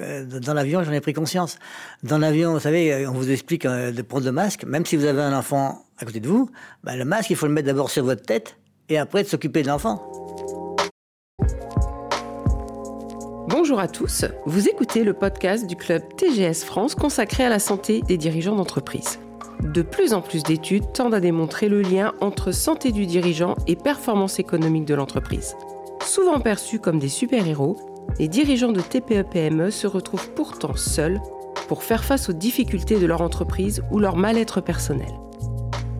Euh, Dans l'avion, j'en ai pris conscience. Dans l'avion, vous savez, on vous explique euh, de prendre le masque. Même si vous avez un enfant à côté de vous, bah, le masque, il faut le mettre d'abord sur votre tête et après de s'occuper de l'enfant. Bonjour à tous, vous écoutez le podcast du club TGS France consacré à la santé des dirigeants d'entreprise. De plus en plus d'études tendent à démontrer le lien entre santé du dirigeant et performance économique de l'entreprise. Souvent perçus comme des super-héros, les dirigeants de TPE-PME se retrouvent pourtant seuls pour faire face aux difficultés de leur entreprise ou leur mal-être personnel.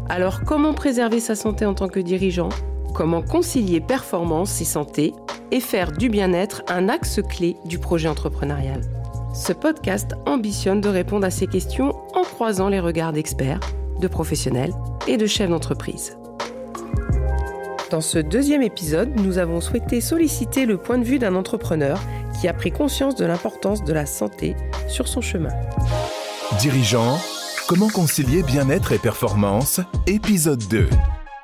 Alors comment préserver sa santé en tant que dirigeant? Comment concilier performance et santé et faire du bien-être un axe clé du projet entrepreneurial? Ce podcast ambitionne de répondre à ces questions en croisant les regards d'experts, de professionnels et de chefs d'entreprise. Dans ce deuxième épisode, nous avons souhaité solliciter le point de vue d'un entrepreneur qui a pris conscience de l'importance de la santé sur son chemin. Dirigeant, comment concilier bien-être et performance? Épisode 2.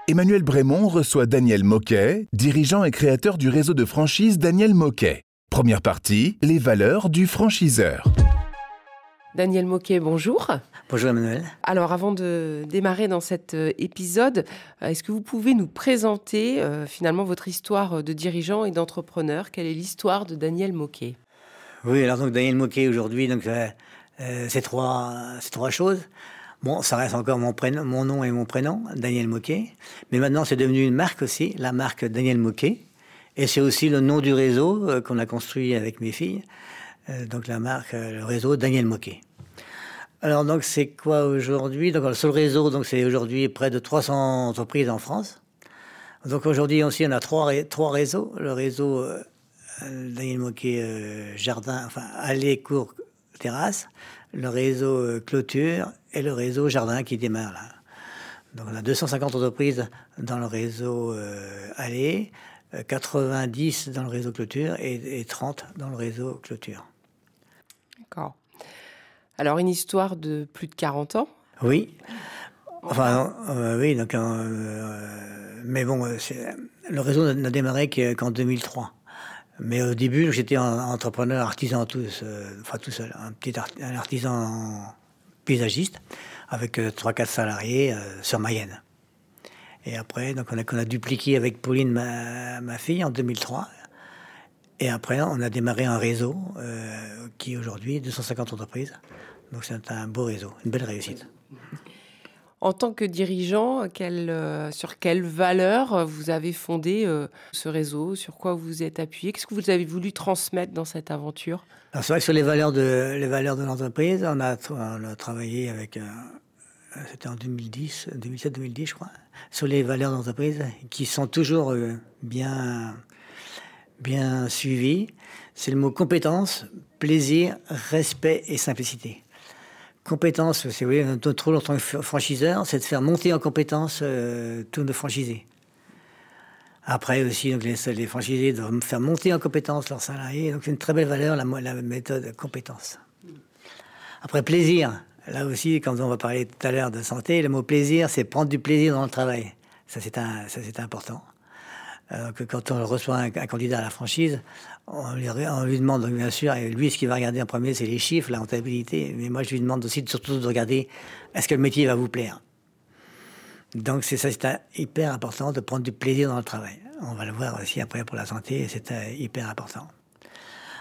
Emmanuel Brémond reçoit Daniel Moquet, dirigeant et créateur du réseau de franchise Daniel Moquet. Première partie, les valeurs du franchiseur. Daniel Moquet, bonjour. Bonjour Emmanuel. Alors avant de démarrer dans cet euh, épisode, euh, est-ce que vous pouvez nous présenter euh, finalement votre histoire de dirigeant et d'entrepreneur? Quelle est l'histoire de Daniel Moquet? Oui, alors donc Daniel Moquet aujourd'hui, donc euh, euh, c'est trois, c'est trois choses. Bon, ça reste encore mon prénom, mon nom et mon prénom, Daniel Moquet. Mais maintenant, c'est devenu une marque aussi, la marque Daniel Moquet. Et c'est aussi le nom du réseau qu'on a construit avec mes filles. Donc la marque, le réseau Daniel Moquet. Alors donc c'est quoi aujourd'hui? Donc sur le réseau, donc c'est aujourd'hui près de 300 entreprises en France. Donc aujourd'hui aussi on a trois, trois réseaux. Le réseau euh, euh, Daniel Moquet euh, Jardin, enfin allée, cours, terrasse. Le réseau euh, Clôture et le réseau Jardin qui démarre là. Donc on a 250 entreprises dans le réseau euh, allée, euh, 90 dans le réseau Clôture et, et 30 dans le réseau Clôture. D'accord. Alors une histoire de plus de 40 ans. Oui. Enfin, euh, oui, donc, euh, mais bon, euh, le réseau n'a démarré que- qu'en 2003. Mais au début, j'étais entrepreneur artisan euh, enfin tout seul, un petit artisan paysagiste avec euh, trois, quatre salariés euh, sur Mayenne. Et après, donc on a, dupliqué avec Pauline, ma, fille, en 2003. Et après, on a démarré un réseau euh, qui aujourd'hui 250 entreprises. Donc c'est un beau réseau, une belle réussite. En tant que dirigeant, quelle, euh, sur quelles valeurs vous avez fondé euh, ce réseau? Sur quoi vous vous êtes appuyé? Qu'est-ce que vous avez voulu transmettre dans cette aventure? Alors c'est vrai que sur les valeurs de les valeurs de l'entreprise, on a, on a travaillé avec euh, c'était en 2010, 2007-2010 je crois, sur les valeurs d'entreprise qui sont toujours bien bien suivies. C'est le mot compétence, plaisir, respect et simplicité. Compétence, c'est oui, notre rôle en tant que franchiseur, c'est de faire monter en compétence euh, tous nos franchisés. Après aussi, donc les, franchisés doivent faire monter en compétence leurs salariés. Donc c'est une très belle valeur, la, méthode compétence. Après plaisir, là aussi, quand on va parler tout à l'heure de santé, le mot plaisir, c'est prendre du plaisir dans le travail. Ça c'est important. Euh, que quand on reçoit un candidat à la franchise, on lui, demande donc, bien sûr, et lui ce qu'il va regarder en premier, c'est les chiffres, la rentabilité. Mais moi je lui demande aussi surtout de regarder est-ce que le métier va vous plaire? Donc c'est ça, c'est hyper important de prendre du plaisir dans le travail. On va le voir aussi après pour la santé, c'est euh, hyper important.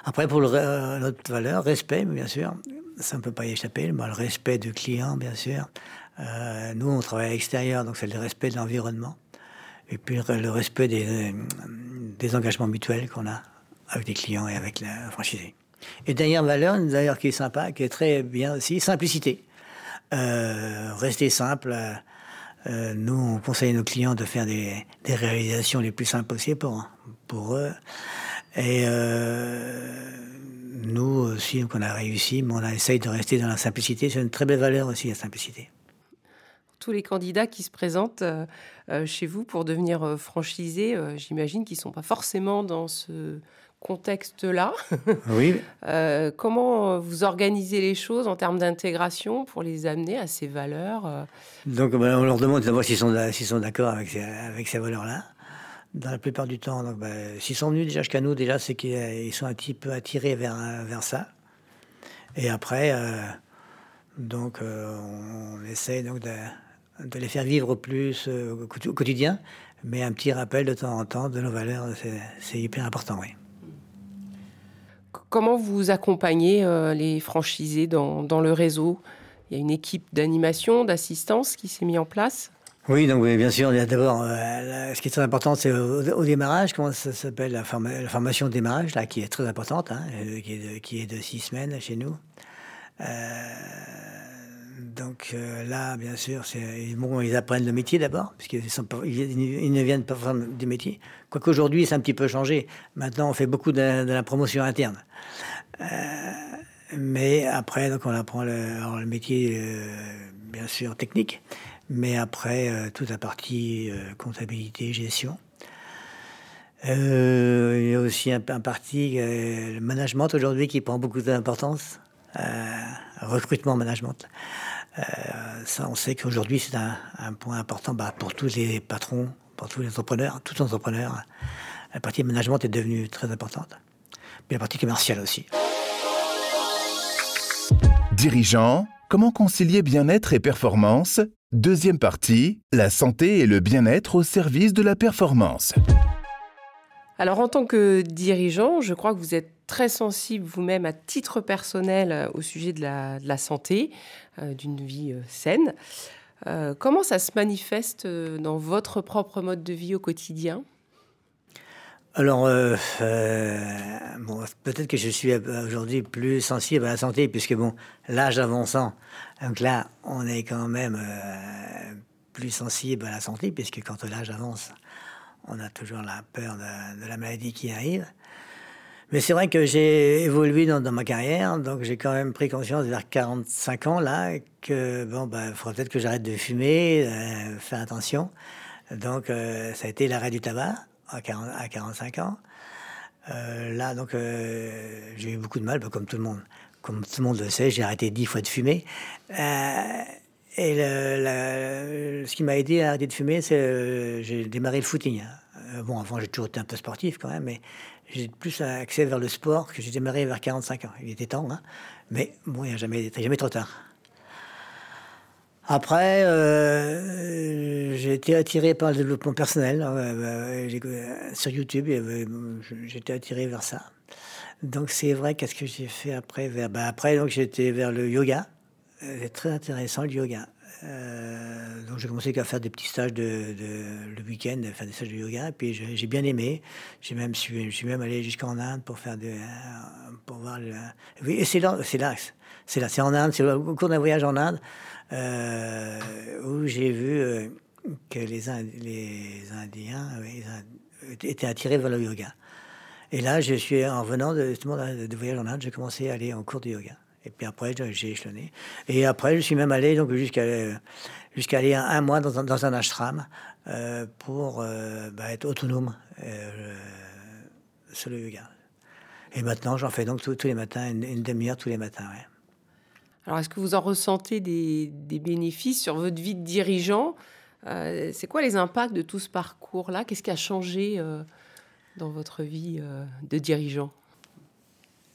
Après pour euh, notre valeur, respect bien sûr, ça ne peut pas y échapper. Le respect du client bien sûr. Euh, nous on travaille à l'extérieur, donc c'est le respect de l'environnement. Et puis le respect des engagements mutuels qu'on a avec les clients et avec la franchisé. Et dernière valeur, valeur qui est sympa, qui est très bien aussi, simplicité. Euh, rester simple. euh, nous, on conseille à nos clients de faire des, réalisations les plus simples possibles pour, pour eux. Et euh, nous aussi, donc on a réussi, mais on a essayé de rester dans la simplicité. C'est une très belle valeur aussi, la simplicité. Tous les candidats qui se présentent euh, chez vous pour devenir franchisés, j'imagine qu'ils ne sont pas forcément dans ce contexte-là. Oui, Euh, comment euh, vous organisez les choses en termes d'intégration pour les amener à ces valeurs euh, Donc ben, on leur demande d'abord s'ils sont, sont d'accord avec ces, avec ces valeurs-là. Dans la plupart du temps, donc, ben, s'ils sont venus déjà jusqu'à nous, déjà c'est qu'ils sont un petit peu attirés vers, vers ça. Et après, donc, on essaie donc de, de, les faire vivre plus au quotidien, mais un petit rappel de temps en temps de nos valeurs, c'est hyper important, oui. Comment vous accompagnez les franchisés dans, dans le réseau? Il y a une équipe d'animation, d'assistance qui s'est mise en place? Oui, donc bien sûr, d'abord, euh, ce qui est très important, c'est au, démarrage, comment ça s'appelle, la, formation de démarrage, là, qui est très importante, hein, euh, qui, est de, six semaines chez nous. Euh, donc là, bien sûr, ils apprennent le métier d'abord, puisqu'ils ils, ne viennent pas vraiment du métier. Quoique aujourd'hui, c'est un petit peu changé. Maintenant, on fait beaucoup de, la promotion interne. mais après, donc, on apprend le, métier, bien sûr, technique mais après, euh, toute la partie euh, comptabilité, gestion. Euh, il y a aussi un, parti, le management aujourd'hui, qui prend beaucoup d'importance. recrutement, management. Ça, on sait qu'aujourd'hui, c'est un, point important bah, pour tous les patrons, pour tous les entrepreneurs, tous les entrepreneurs. La partie management est devenue très importante. Puis la partie commerciale aussi. Dirigeant, comment concilier bien-être et performance? Deuxième partie, la santé et le bien-être au service de la performance. Alors en tant que dirigeant, je crois que vous êtes très sensible vous-même à titre personnel euh, au sujet de la, santé, euh, d'une vie euh, saine. comment ça se manifeste dans votre propre mode de vie au quotidien? Alors, bon, peut-être que je suis aujourd'hui plus sensible à la santé, puisque bon, l'âge avançant, donc là, on est quand même plus sensible à la santé, puisque quand l'âge avance, on a toujours la peur de, la maladie qui arrive. Mais c'est vrai que j'ai évolué dans, ma carrière, donc j'ai quand même pris conscience vers 45 ans là que bon, bah, faudrait peut-être que j'arrête de fumer, euh, faire attention. Donc euh, ça a été l'arrêt du tabac à, 45 ans. là, donc j'ai eu beaucoup de mal, bah, comme tout le monde comme tout le monde le sait, j'ai arrêté dix fois de fumer. Euh, et ce qui m'a aidé à arrêter de fumer, c'est euh, j'ai démarré le footing. Euh, bon, avant, j'ai toujours été un peu sportif quand même, mais j'ai plus accès vers le sport que j'ai démarré vers 45 ans. Il était temps, hein. mais bon, il n'y a jamais, jamais trop tard. Après, j'ai été attiré par le développement personnel. sur YouTube, été attiré vers ça. Donc c'est vrai, qu'est-ce que j'ai fait après bah, Après, donc j'étais vers le yoga. Euh, c'est très intéressant le yoga. Euh, donc j'ai commencé à faire des petits stages le week-end, faire des stages de yoga. Et puis j'ai bien aimé. J'ai même, je suis même allé jusqu'en Inde pour faire de, pour voir le. Oui, et c'est là, c'est là, c'est là, c'est en Inde. C'est au cours d'un voyage en Inde euh, où j'ai vu que les, Indiens étaient attirés vers le yoga. Et là, je suis en revenant de, justement de voyage en Inde, j'ai commencé à aller en cours de yoga. Et puis après, j'ai échelonné. Et après, je suis même allé jusqu'à jusqu'à aller un, mois dans un, ashram euh, pour euh, bah, être autonome euh, sur le yoga. Et maintenant, j'en fais donc tous les matins, une, demi-heure tous les matins. Alors, est-ce que vous en ressentez des, bénéfices sur votre vie de dirigeant? C'est quoi les impacts de tout ce parcours-là? Qu'est-ce qui a changé dans votre vie euh, de dirigeant?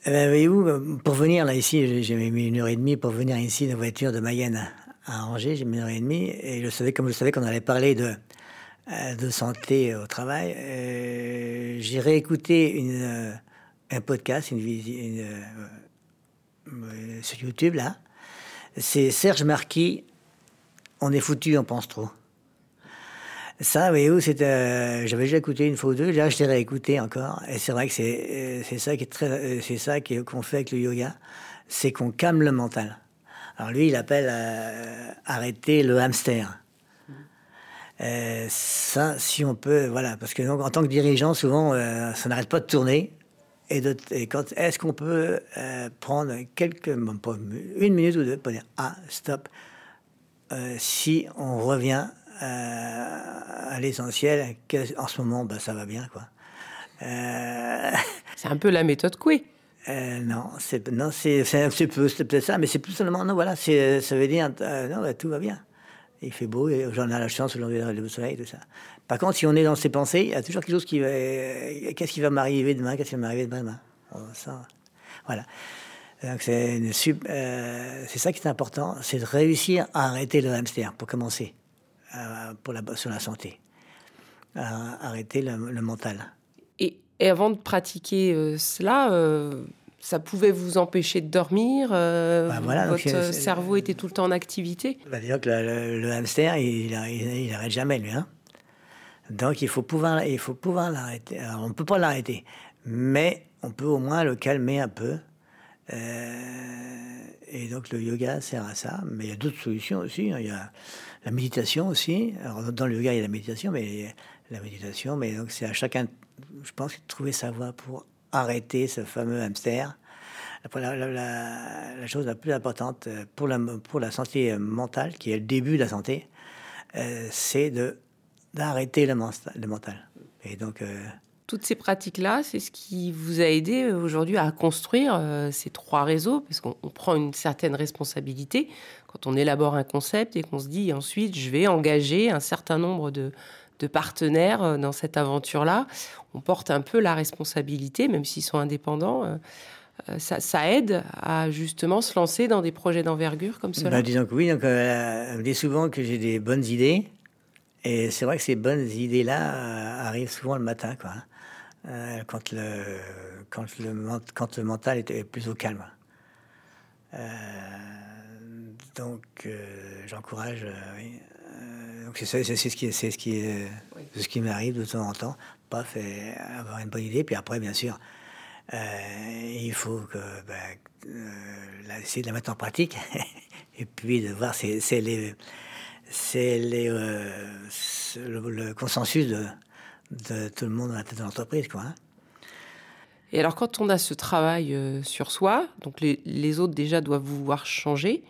Eh ben, Voyez-vous, pour venir là ici, j'ai mis une heure et demie pour venir ici de voiture de Mayenne à Angers, j'ai mis une heure et demie, et je savais, comme je savais qu'on allait parler de, euh, de santé au travail, euh, j'ai réécouté une, un podcast, une sur YouTube là. C'est Serge Marquis, On est foutu, on pense trop. Ça, oui, c'était. Euh, j'avais déjà écouté une fois ou deux. Là, je l'ai réécouté encore. Et c'est vrai que c'est euh, c'est ça qui est très euh, c'est ça qu'on fait avec le yoga, c'est qu'on calme le mental. Alors lui, il appelle arrêter le hamster. ça, si on peut, voilà, parce que donc, en tant que dirigeant, souvent, ça n'arrête pas de tourner. Et, de, et quand est-ce qu'on peut prendre quelques, une minute ou deux pour dire ah stop. si on revient euh, à l'essentiel, en ce moment, bah, ça va bien, quoi. Euh, c'est un peu la méthode Coué. Euh, non, c'est non, c'est peut-être ça, mais c'est plus seulement non, voilà, ça veut dire non, bah, tout va bien. Il fait beau, j'en ai la chance, aujourd'hui le soleil, tout ça. Par contre, si on est dans ses pensées, il y a toujours quelque chose qui va, qu'est-ce qui va m'arriver demain, qu'est-ce qui va m'arriver demain, ça, voilà. C'est ça qui est important, c'est de réussir à arrêter le hamster pour commencer, pour la, sur la santé, à arrêter le, mental. Et, et, avant de pratiquer cela, ça pouvait vous empêcher de dormir euh, bah, Votre cerveau était tout le temps en activité? Bah, Dire que le, hamster, il n'arrête jamais, lui. Hein. Donc il faut pouvoir, il faut pouvoir l'arrêter. on ne peut pas l'arrêter, mais on peut au moins le calmer un peu. Euh, et donc le yoga sert à ça. Mais il y a d'autres solutions aussi. Hein. Il y a la méditation aussi. Alors dans le yoga, il y a la méditation, mais la méditation, mais donc c'est à chacun, je pense, de trouver sa voie pour arrêter ce fameux hamster. La, la, chose la plus importante euh, pour la, santé mentale, qui est le début de la santé, euh, c'est d'arrêter le, mental. Et donc toutes ces pratiques-là, c'est ce qui vous a aidé aujourd'hui à construire ces trois réseaux, parce qu'on prend une certaine responsabilité quand on élabore un concept et qu'on se dit ensuite je vais engager un certain nombre de, partenaires euh, dans cette aventure-là. On porte un peu la responsabilité, même s'ils sont indépendants. Euh, euh, ça, aide à justement se lancer dans des projets d'envergure comme cela bah, Disons que oui, donc, on dit souvent que j'ai des bonnes idées. Et c'est vrai que ces bonnes idées-là arrivent souvent le matin, quoi. Quand, le, quand, le, quand le mental est plus au calme. donc, j'encourage c'est ce qui, c'est ce qui, ce qui m'arrive de temps en temps. Paf, et avoir une bonne idée. Puis après, bien sûr, euh, il faut que euh, essayer de la mettre en pratique et puis de voir c'est les c'est les euh, le, consensus de, de, tout le monde dans la tête de l'entreprise quoi. Hein. Et alors quand on a ce travail sur soi, donc les, les autres déjà doivent vouloir changer.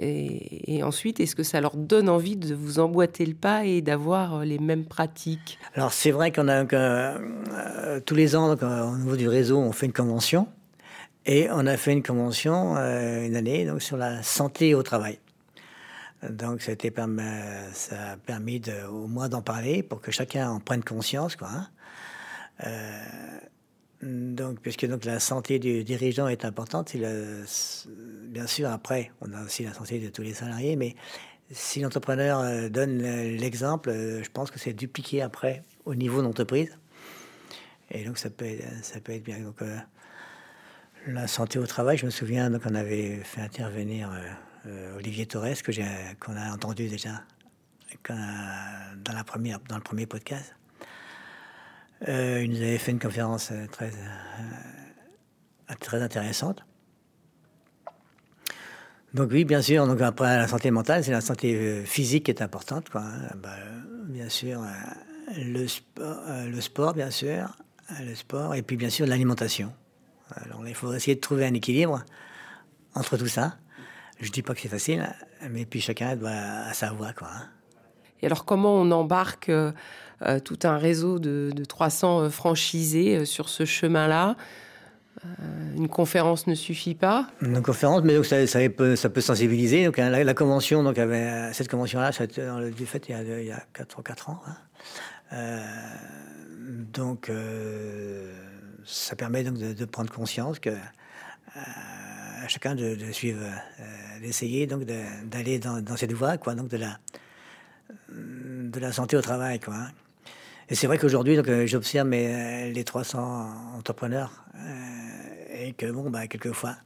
Et, ensuite, est-ce que ça leur donne envie de vous emboîter le pas et d'avoir euh, les mêmes pratiques? Alors c'est vrai qu'on a euh, tous les ans, euh, au niveau du réseau, on fait une convention. Et on a fait une convention une année donc, sur la santé au travail. Donc ça a permis au moins d'en parler pour que chacun en prenne conscience. Hein. Donc, puisque donc la santé du dirigeant est importante, bien sûr, après, on a aussi la santé de tous les salariés, mais si l'entrepreneur euh, donne l'exemple, euh, je pense que c'est dupliqué après au niveau d'entreprise. Et donc, ça peut, être bien. Donc, euh, la santé au travail, je me souviens, donc on avait fait intervenir Olivier Torres, que qu'on a entendu déjà dans, la première, dans le premier podcast. Euh, il nous avait fait une conférence euh, très, euh, très intéressante. Donc oui, bien sûr, donc après la santé mentale, c'est la santé physique qui est importante. Hein. Bah, bien sûr, le, sport, le sport, bien sûr, le sport, et puis bien sûr l'alimentation. Il faut essayer de trouver un équilibre entre tout ça. Je dis pas que c'est facile, mais puis chacun doit à sa voie. Quoi. Hein. Et alors comment on embarque euh, tout un réseau de, 300 euh, franchisés euh, sur ce chemin-là? une conférence ne suffit pas? Une conférence, mais donc ça, peut, ça peut sensibiliser. Donc hein, la, convention, donc avait, cette convention-là, ça a été du fait il y a, il y a 4, 4 ans. Hein. donc ça permet donc de, prendre conscience que chacun de, suivre, d'essayer donc d'aller dans, cette voie, quoi, donc de la de la santé au travail, quoi. Hein. Et c'est vrai qu'aujourd'hui, donc, euh, j'observe euh, les 300 entrepreneurs euh, et que, bon, bah, quelquefois,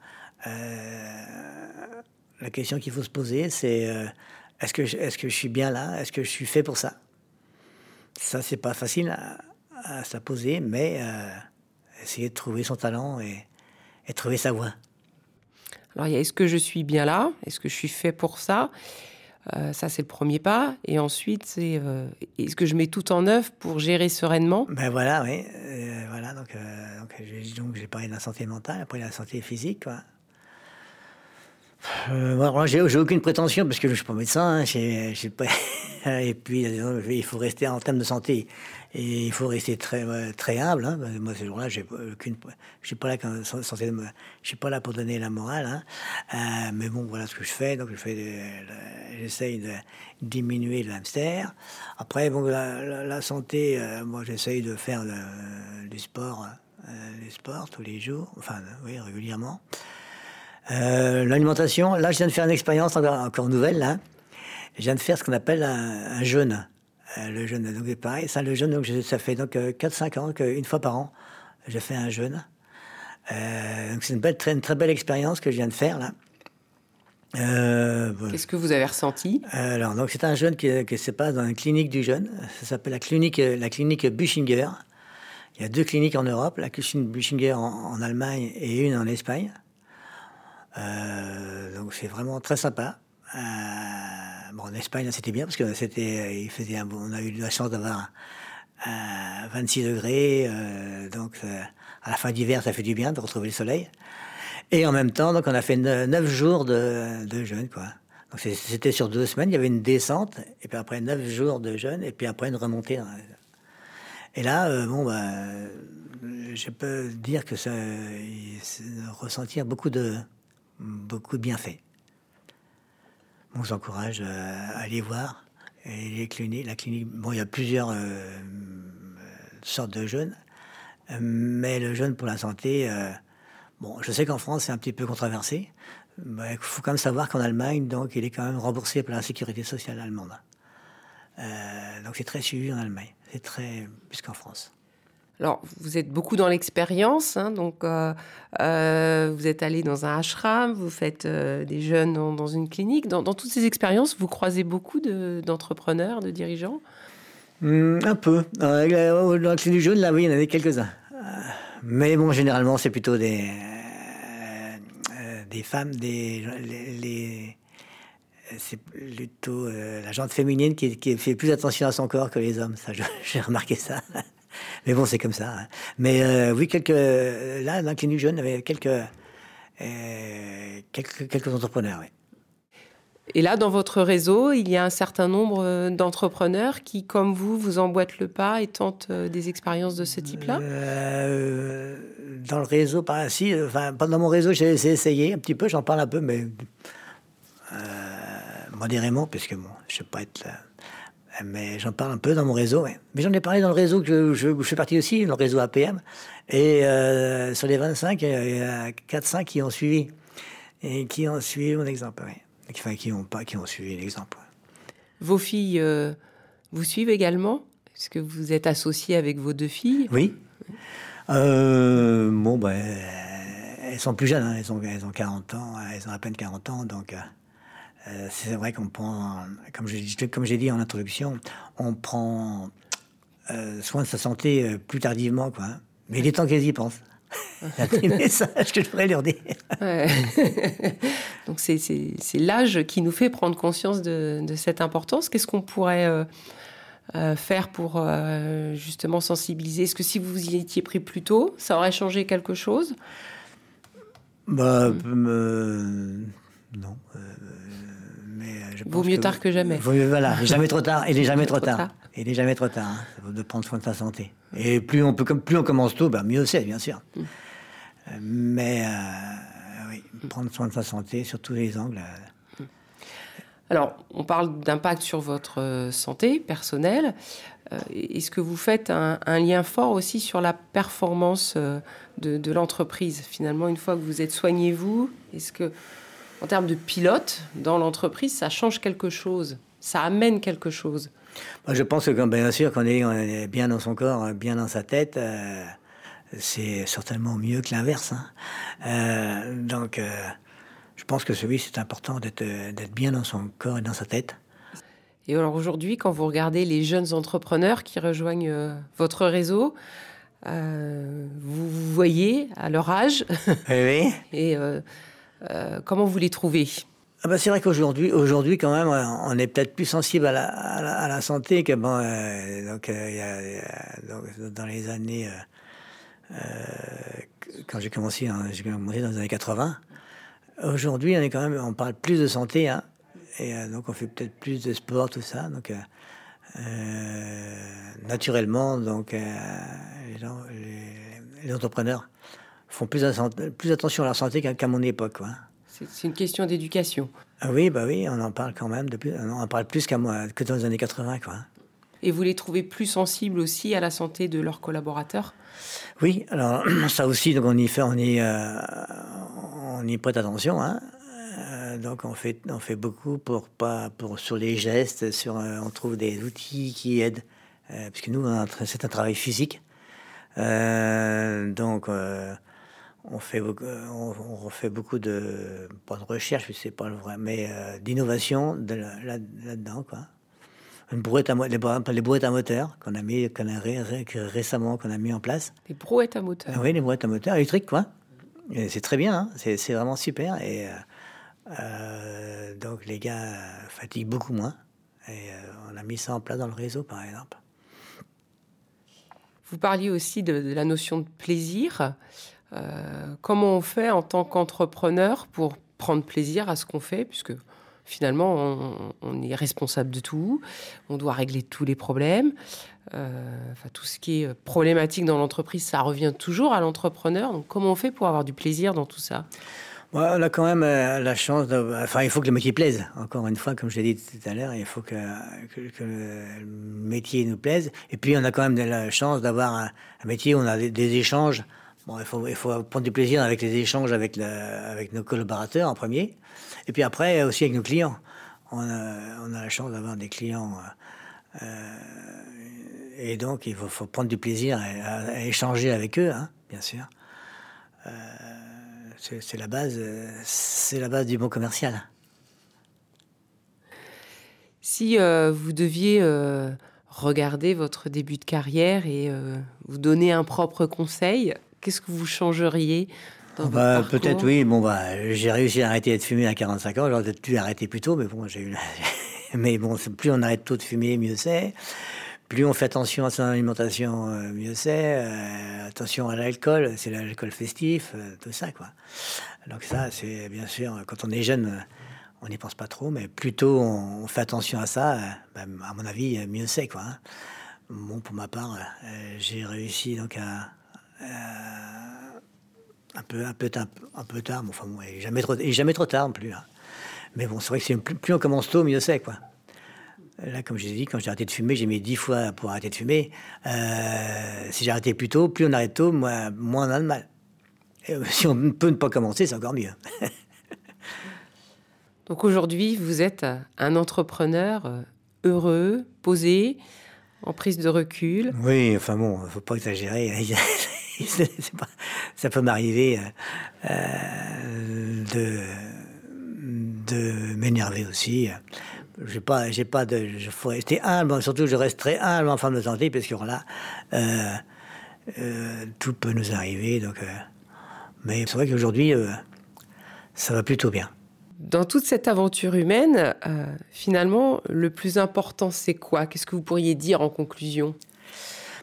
la question qu'il faut se poser, c'est est-ce que, est que je suis bien là? Est-ce que je suis fait pour ça? Ça, c'est pas facile à, à se poser, mais essayer de trouver son talent et trouver sa voie. Alors, il y a est-ce que je suis bien là? Est-ce que je suis fait pour ça? Euh, ça, c'est le premier pas. Et ensuite, c'est euh, est-ce que je mets tout en œuvre pour gérer sereinement? Ben voilà, oui. Euh, voilà, donc, donc j'ai parlé de la santé mentale, après la santé physique. Quoi. Euh, j'ai, aucune prétention parce que je suis pas médecin. Hein, pas... et puis il faut rester en termes de santé et il faut rester très très humble. Hein. Moi ce jour-là, je suis pas là quand, je suis pas là pour donner la morale. Hein. Euh, mais bon, voilà ce que je fais. Donc je fais, j'essaye de diminuer le. Après, bon, la, santé, euh, moi j'essaye de faire du sport les sports tous les jours, enfin oui régulièrement. L'alimentation, là je viens de faire une expérience encore, nouvelle là. Je viens de faire ce qu'on appelle un, jeûne. Le jeûne, donc c'est pareil. Ça, le jeûne, donc, ça fait donc 4-5 ans qu'une fois par an, je fais un jeûne. donc c'est une, belle, très, une très belle expérience que je viens de faire là. Euh, Qu'est-ce que vous avez ressenti? Alors, donc c'est un jeune qui, se passe dans une clinique du jeune. Ça s'appelle la clinique, la clinique Büchinger. Il y a deux cliniques en Europe, la clinique Büchinger en, Allemagne et une en Espagne. Euh, donc c'est vraiment très sympa. Euh, en Espagne, c'était bien parce que c'était, un, on a eu la chance d'avoir 26 degrés. donc à la fin d'hiver, ça fait du bien de retrouver le soleil. Et en même temps, donc on a fait neuf jours de, de jeûne. Donc c'était sur deux semaines, il y avait une descente, et puis après neuf jours de jeûne, et puis après une remontée. Et là, euh, bon, bah, je peux dire que ça, ressentir beaucoup de, beaucoup de bienfaits. Je vous encourage à aller voir les cliniques, la clinique. Bon, il y a plusieurs euh, sortes de jeûnes, mais le jeûne pour la santé. Euh, Bon, je sais qu'en France, c'est un petit peu controversé. Mais il faut quand même savoir qu'en Allemagne, donc, il est quand même remboursé par la sécurité sociale allemande. Euh, donc c'est très suivi en Allemagne. C'est très plus France. Alors, vous êtes beaucoup dans l'expérience, hein, donc euh, euh, vous êtes allé dans un ashram, vous faites des jeunes dans, une clinique. Dans, toutes ces expériences, vous croisez beaucoup d'entrepreneurs, de, dirigeants? Hmm, Un peu. Dans la clinique jeune, là, oui, il y en avait quelques-uns. Mais bon, généralement, c'est plutôt des, femmes, des, les, c'est plutôt euh, la gente féminine qui, qui, fait plus attention à son corps que les hommes. Ça, j'ai remarqué ça. Mais bon, c'est comme ça. Hein. Mais euh, oui, quelques là, dans la clinique jeune, il y avait quelques, euh, quelques, quelques entrepreneurs. Oui. Et là, dans votre réseau, il y a un certain nombre d'entrepreneurs qui, comme vous, vous emboîtent le pas et tentent des expériences de ce type-là? Dans le réseau, par ainsi, enfin, dans mon réseau, j'ai essayé un petit peu, j'en parle un peu, mais euh, modérément, puisque bon, je ne sais pas être là. Mais j'en parle un peu dans mon réseau, Mais j'en ai parlé dans le réseau que je, je, fais partie aussi, le réseau APM. Et euh, sur les 25, il y a 4-5 qui ont suivi. Et qui ont suivi mon exemple, Enfin, qui ont, pas, qui ont suivi l'exemple. Vos filles euh, vous suivent également? Est-ce que vous êtes associé avec vos deux filles? Oui. Euh, bon, ben, elles sont plus jeunes, hein. elles, ont, elles ont 40 ans, elles ont à peine 40 ans, donc euh, c'est vrai qu'on prend, comme j'ai comme dit en introduction, on prend euh, soin de sa santé plus tardivement, quoi. Hein. Mais il est temps qu'elles y pensent. C'est un message que je pourrais leur dire. Donc c'est l'âge qui nous fait prendre conscience de, de cette importance. Qu'est-ce qu'on pourrait euh, faire pour euh, justement sensibiliser? Est-ce que si vous y étiez pris plus tôt, ça aurait changé quelque chose? Bah, hmm. Non. Euh, mais je Vaut mieux tard que jamais. voilà, jamais trop tard. Il est jamais trop, tard. Il est jamais trop tard hein, de prendre soin de sa santé. Et plus on, peut, plus on commence tôt, bah, mieux c'est, bien sûr. Hmm. Mais oui, prendre soin de sa santé sur tous les angles. Alors, on parle d'impact sur votre euh, santé personnelle. Euh, est-ce que vous faites un, lien fort aussi sur la performance euh, de, l'entreprise Finalement, une fois que vous êtes soigné, vous, est-ce que, en termes de pilote dans l'entreprise, ça change quelque chose Ça amène quelque chose Je pense que, bien sûr, quand on est, bien dans son corps, bien dans sa tête, c'est certainement mieux que l'inverse. Hein. donc, je pense que celui, c'est important d'être bien dans son corps et dans sa tête. Et alors aujourd'hui, quand vous regardez les jeunes entrepreneurs qui rejoignent euh, votre réseau, euh, vous, voyez à leur âge. Oui. et euh, comment vous les trouvez? Bah c'est vrai qu'aujourd'hui, aujourd'hui quand même, on est peut-être plus sensible à la, santé que a, dans les années quand j'ai commencé, hein, j'ai commencé dans les années 80. Aujourd'hui, on on parle plus de santé, hein, et euh, donc on fait peut-être plus de sport, tout ça. Donc euh, euh, naturellement, donc les, entrepreneurs font plus, plus, attention à leur santé qu'à mon époque. C'est une question d'éducation. Ah oui, bah oui, on en parle quand même. on en parle plus qu'à moi, que dans les années 80, quoi. et vous les trouvez plus sensibles aussi à la santé de leurs collaborateurs? Oui, alors ça aussi, donc on y fait, on y, euh, on y prête attention. Hein. Euh, donc on fait, on fait beaucoup pour pas, pour sur les gestes, sur, euh, on trouve des outils qui aident, puisque nous, c'est un travail physique. donc on fait beaucoup, on, refait beaucoup de pas de recherche, sais pas le vrai, mais d'innovation de là, dedans quoi une brouette à, les, les brouettes à moteur qu'on a mis, qu'on a récemment qu'on a mis en place. Les brouettes à moteur. oui, les brouettes à moteur électriques, quoi. C'est très bien, hein. c'est vraiment super. Et euh, euh, donc les gars fatiguent beaucoup moins. Et euh, on a mis ça en place dans le réseau, par exemple. Vous parliez aussi de, de la notion de plaisir. Comment on fait en tant qu'entrepreneur pour prendre plaisir à ce qu'on fait, puisque finalement, on, est responsable de tout, on doit régler tous les problèmes. Euh, enfin, tout ce qui est problématique dans l'entreprise, ça revient toujours à l'entrepreneur. Donc, comment on fait pour avoir du plaisir dans tout ça? On a quand même euh, la chance. Enfin, il faut que le métier plaise. Encore une fois, comme je l'ai dit tout à l'heure, il faut que, le métier nous plaise. Et puis, on a quand même la chance d'avoir un, métier où on a des, échanges. Bon, il faut, prendre du plaisir avec les échanges avec, nos collaborateurs en premier. Et puis après, aussi avec nos clients. On a, la chance d'avoir des clients. Euh, et donc, il faut, prendre du plaisir à, échanger avec eux, hein, bien sûr. Euh, c'est la base, la base du bon commercial. Si euh, vous deviez regarder votre début de carrière et vous donner un propre conseil, qu'est-ce que vous changeriez bah, Peut-être oui. Bon, bah, j'ai réussi à arrêter de fumer à 45 ans. J'aurais peut-être pu arrêter plus tôt, mais bon, j'ai eu. mais bon, plus on arrête tôt de fumer, mieux c'est. Plus on fait attention à son alimentation, euh, mieux c'est. Euh, attention à l'alcool, c'est l'alcool festif, euh, tout ça, quoi. Donc ça, c'est bien sûr, quand on est jeune, on n'y pense pas trop, mais plutôt on, fait attention à ça, bah, à mon avis, mieux c'est, quoi. Hein. Bon, pour ma part, j'ai réussi donc à un peu, un peu, un peu tard, mais enfin bon, et jamais trop, et jamais trop tard non plus. Hein. Mais bon, c'est vrai que plus, plus on commence tôt, mieux c'est, quoi. Là, comme je l'ai dit, quand j'ai arrêté de fumer, j'ai mis dix fois pour arrêter de fumer. Euh, si j'ai arrêté plus tôt, plus on arrête tôt, moins, moins on a de mal. Et si on peut ne pas commencer, c'est encore mieux. Donc aujourd'hui, vous êtes un entrepreneur euh, heureux, posé, en prise de recul. Oui, enfin bon, faut pas exagérer. ça peut m'arriver euh, euh, de, de m'énerver aussi. J'ai pas, j'ai pas de, je faut rester humble, surtout je reste très humble en femme de santé, parce que là, euh, tout peut nous arriver. Donc, mais c'est vrai qu'aujourd'hui, ça va plutôt bien. Dans toute cette aventure humaine, finalement, le plus important, c'est quoi? Qu'est-ce que vous pourriez dire en conclusion?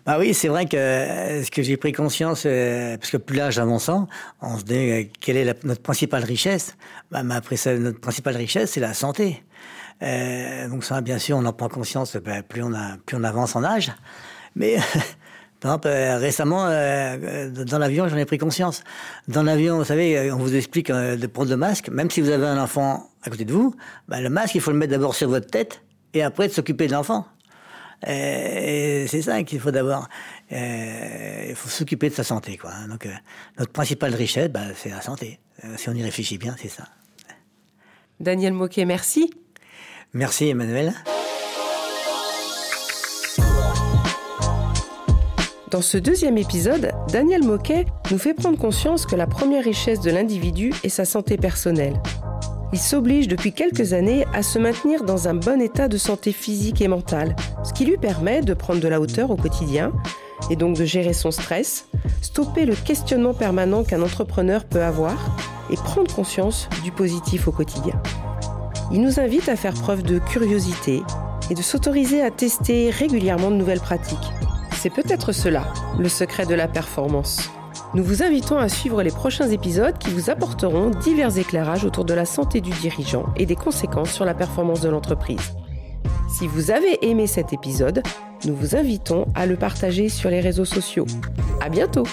Bah oui, c'est vrai que euh, ce que j'ai pris conscience, euh, parce que plus l'âge avançant, on se dit euh, quelle est notre principale richesse. Bah, après ça, notre principale richesse, c'est la santé. donc ça, bien sûr, on en prend conscience bah, plus on a, plus on avance en âge. Mais par exemple, récemment, dans l'avion, j'en ai pris conscience. Dans l'avion, vous savez, on vous explique de prendre le masque, même si vous avez un enfant à côté de vous, bah, le masque, il faut le mettre d'abord sur votre tête et après de s'occuper de l'enfant. Et c'est ça qu'il faut d'abord. Il faut s'occuper de sa santé, quoi. Hein. Donc, euh, notre principale richesse, bah, c'est la santé. Euh, si on y réfléchit bien, c'est ça. Daniel Moquet, merci. Merci, Emmanuel. Dans ce deuxième épisode, Daniel Moquet nous fait prendre conscience que la première richesse de l'individu est sa santé personnelle il s'oblige depuis quelques années à se maintenir dans un bon état de santé physique et mentale, ce qui lui permet de prendre de la hauteur au quotidien et donc de gérer son stress, stopper le questionnement permanent qu'un entrepreneur peut avoir et prendre conscience du positif au quotidien. Il nous invite à faire preuve de curiosité et de s'autoriser à tester régulièrement de nouvelles pratiques. C'est peut-être cela, le secret de la performance. Nous vous invitons à suivre les prochains épisodes qui vous apporteront divers éclairages autour de la santé du dirigeant et des conséquences sur la performance de l'entreprise. Si vous avez aimé cet épisode, nous vous invitons à le partager sur les réseaux sociaux. À bientôt!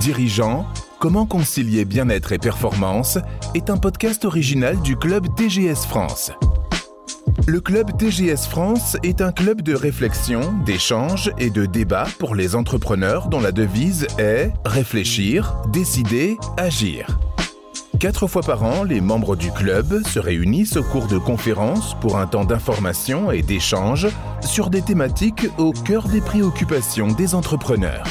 Dirigeant, comment concilier bien-être et performance est un podcast original du club TGS France. Le club TGS France est un club de réflexion, d'échange et de débat pour les entrepreneurs dont la devise est réfléchir, décider, agir. Quatre fois par an, les membres du club se réunissent au cours de conférences pour un temps d'information et d'échange sur des thématiques au cœur des préoccupations des entrepreneurs.